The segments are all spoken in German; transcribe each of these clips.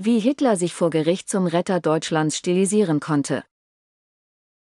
Wie Hitler sich vor Gericht zum Retter Deutschlands stilisieren konnte.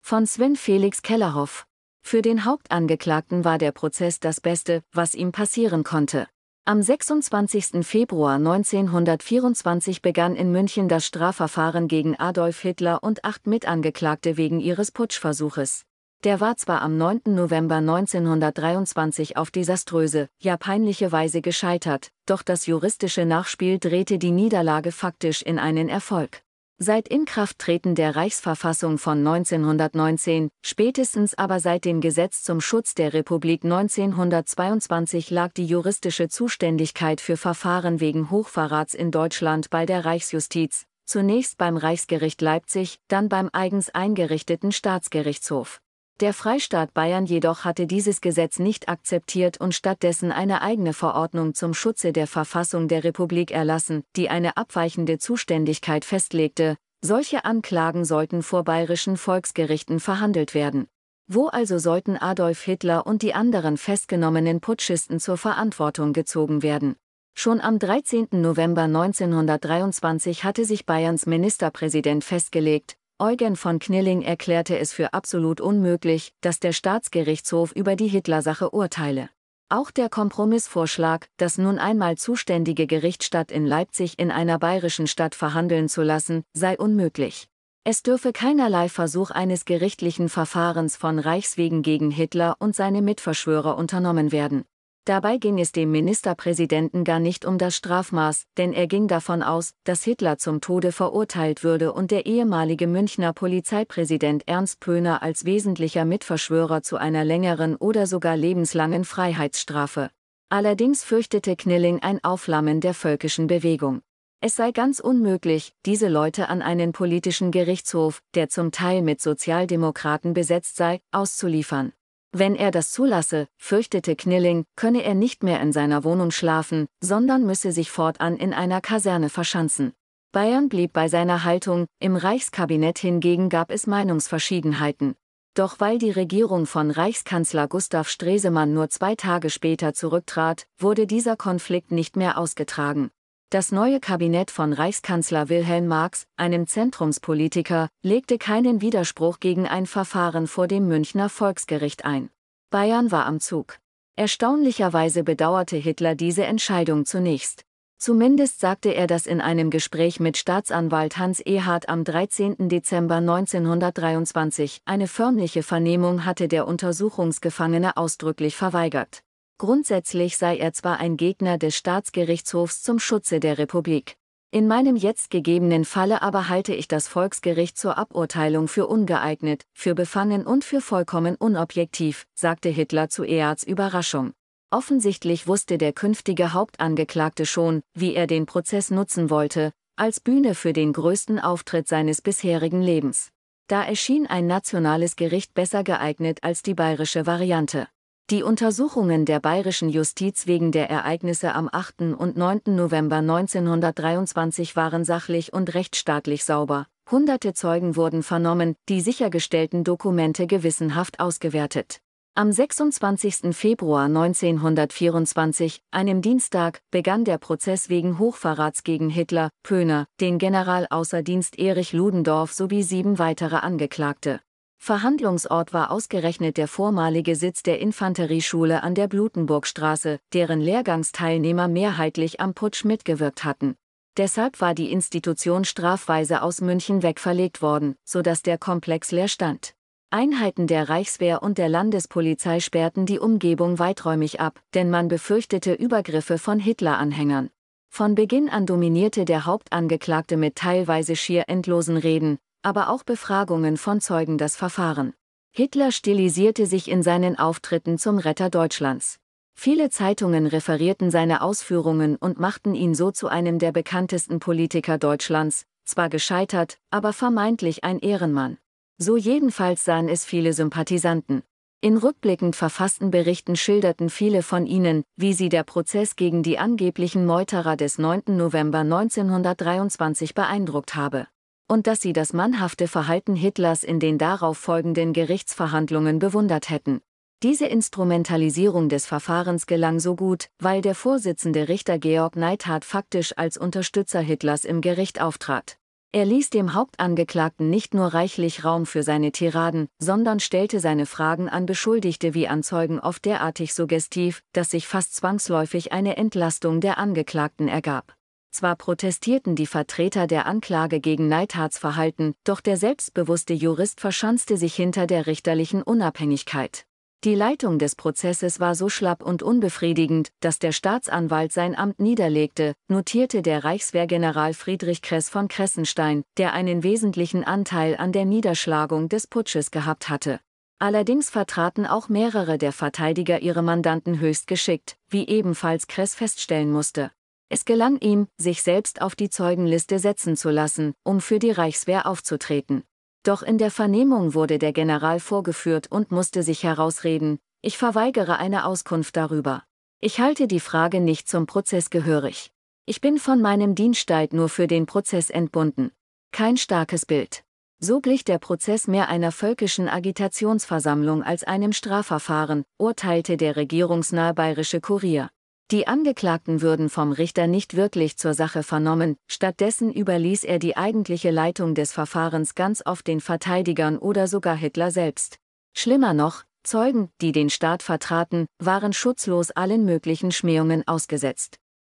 Von Sven Felix Kellerhoff. Für den Hauptangeklagten war der Prozess das Beste, was ihm passieren konnte. Am 26. Februar 1924 begann in München das Strafverfahren gegen Adolf Hitler und acht Mitangeklagte wegen ihres Putschversuches. Der war zwar am 9. November 1923 auf desaströse, ja peinliche Weise gescheitert, doch das juristische Nachspiel drehte die Niederlage faktisch in einen Erfolg. Seit Inkrafttreten der Reichsverfassung von 1919, spätestens aber seit dem Gesetz zum Schutz der Republik 1922 lag die juristische Zuständigkeit für Verfahren wegen Hochverrats in Deutschland bei der Reichsjustiz, zunächst beim Reichsgericht Leipzig, dann beim eigens eingerichteten Staatsgerichtshof. Der Freistaat Bayern jedoch hatte dieses Gesetz nicht akzeptiert und stattdessen eine eigene Verordnung zum Schutze der Verfassung der Republik erlassen, die eine abweichende Zuständigkeit festlegte, solche Anklagen sollten vor bayerischen Volksgerichten verhandelt werden. Wo also sollten Adolf Hitler und die anderen festgenommenen Putschisten zur Verantwortung gezogen werden? Schon am 13. November 1923 hatte sich Bayerns Ministerpräsident festgelegt, Eugen von Knilling erklärte es für absolut unmöglich, dass der Staatsgerichtshof über die Hitlersache urteile. Auch der Kompromissvorschlag, das nun einmal zuständige Gericht statt in Leipzig in einer bayerischen Stadt verhandeln zu lassen, sei unmöglich. Es dürfe keinerlei Versuch eines gerichtlichen Verfahrens von Reichswegen gegen Hitler und seine Mitverschwörer unternommen werden. Dabei ging es dem Ministerpräsidenten gar nicht um das Strafmaß, denn er ging davon aus, dass Hitler zum Tode verurteilt würde und der ehemalige Münchner Polizeipräsident Ernst Pöhner als wesentlicher Mitverschwörer zu einer längeren oder sogar lebenslangen Freiheitsstrafe. Allerdings fürchtete Knilling ein Aufflammen der völkischen Bewegung. Es sei ganz unmöglich, diese Leute an einen politischen Gerichtshof, der zum Teil mit Sozialdemokraten besetzt sei, auszuliefern. Wenn er das zulasse, fürchtete Knilling, könne er nicht mehr in seiner Wohnung schlafen, sondern müsse sich fortan in einer Kaserne verschanzen. Bayern blieb bei seiner Haltung, im Reichskabinett hingegen gab es Meinungsverschiedenheiten. Doch weil die Regierung von Reichskanzler Gustav Stresemann nur zwei Tage später zurücktrat, wurde dieser Konflikt nicht mehr ausgetragen. Das neue Kabinett von Reichskanzler Wilhelm Marx, einem Zentrumspolitiker, legte keinen Widerspruch gegen ein Verfahren vor dem Münchner Volksgericht ein. Bayern war am Zug. Erstaunlicherweise bedauerte Hitler diese Entscheidung zunächst. Zumindest sagte er das in einem Gespräch mit Staatsanwalt Hans Ehard am 13. Dezember 1923. Eine förmliche Vernehmung hatte der Untersuchungsgefangene ausdrücklich verweigert. Grundsätzlich sei er zwar ein Gegner des Staatsgerichtshofs zum Schutze der Republik. In meinem jetzt gegebenen Falle aber halte ich das Volksgericht zur Aburteilung für ungeeignet, für befangen und für vollkommen unobjektiv, sagte Hitler zu Earts Überraschung. Offensichtlich wusste der künftige Hauptangeklagte schon, wie er den Prozess nutzen wollte, als Bühne für den größten Auftritt seines bisherigen Lebens. Da erschien ein nationales Gericht besser geeignet als die bayerische Variante. Die Untersuchungen der bayerischen Justiz wegen der Ereignisse am 8. und 9. November 1923 waren sachlich und rechtsstaatlich sauber. Hunderte Zeugen wurden vernommen, die sichergestellten Dokumente gewissenhaft ausgewertet. Am 26. Februar 1924, einem Dienstag, begann der Prozess wegen Hochverrats gegen Hitler, Pöhner, den General außer Dienst Erich Ludendorff sowie sieben weitere Angeklagte. Verhandlungsort war ausgerechnet der vormalige Sitz der Infanterieschule an der Blutenburgstraße, deren Lehrgangsteilnehmer mehrheitlich am Putsch mitgewirkt hatten. Deshalb war die Institution strafweise aus München wegverlegt worden, sodass der Komplex leer stand. Einheiten der Reichswehr und der Landespolizei sperrten die Umgebung weiträumig ab, denn man befürchtete Übergriffe von Hitler-Anhängern. Von Beginn an dominierte der Hauptangeklagte mit teilweise schier endlosen Reden, aber auch Befragungen von Zeugen das Verfahren. Hitler stilisierte sich in seinen Auftritten zum Retter Deutschlands. Viele Zeitungen referierten seine Ausführungen und machten ihn so zu einem der bekanntesten Politiker Deutschlands, zwar gescheitert, aber vermeintlich ein Ehrenmann. So jedenfalls sahen es viele Sympathisanten. In rückblickend verfassten Berichten schilderten viele von ihnen, wie sie der Prozess gegen die angeblichen Meuterer des 9. November 1923 beeindruckt habe und dass sie das mannhafte Verhalten Hitlers in den darauf folgenden Gerichtsverhandlungen bewundert hätten. Diese Instrumentalisierung des Verfahrens gelang so gut, weil der Vorsitzende Richter Georg Neithardt faktisch als Unterstützer Hitlers im Gericht auftrat. Er ließ dem Hauptangeklagten nicht nur reichlich Raum für seine Tiraden, sondern stellte seine Fragen an Beschuldigte wie an Zeugen oft derartig suggestiv, dass sich fast zwangsläufig eine Entlastung der Angeklagten ergab. Zwar protestierten die Vertreter der Anklage gegen Neidhards Verhalten, doch der selbstbewusste Jurist verschanzte sich hinter der richterlichen Unabhängigkeit. Die Leitung des Prozesses war so schlapp und unbefriedigend, dass der Staatsanwalt sein Amt niederlegte, notierte der Reichswehrgeneral Friedrich Kress von Kressenstein, der einen wesentlichen Anteil an der Niederschlagung des Putsches gehabt hatte. Allerdings vertraten auch mehrere der Verteidiger ihre Mandanten höchst geschickt, wie ebenfalls Kress feststellen musste. Es gelang ihm, sich selbst auf die Zeugenliste setzen zu lassen, um für die Reichswehr aufzutreten. Doch in der Vernehmung wurde der General vorgeführt und musste sich herausreden, ich verweigere eine Auskunft darüber. Ich halte die Frage nicht zum Prozess gehörig. Ich bin von meinem Dienststeit nur für den Prozess entbunden. Kein starkes Bild. So glich der Prozess mehr einer völkischen Agitationsversammlung als einem Strafverfahren, urteilte der regierungsnahe bayerische Kurier. Die Angeklagten würden vom Richter nicht wirklich zur Sache vernommen, stattdessen überließ er die eigentliche Leitung des Verfahrens ganz oft den Verteidigern oder sogar Hitler selbst. Schlimmer noch, Zeugen, die den Staat vertraten, waren schutzlos allen möglichen Schmähungen ausgesetzt.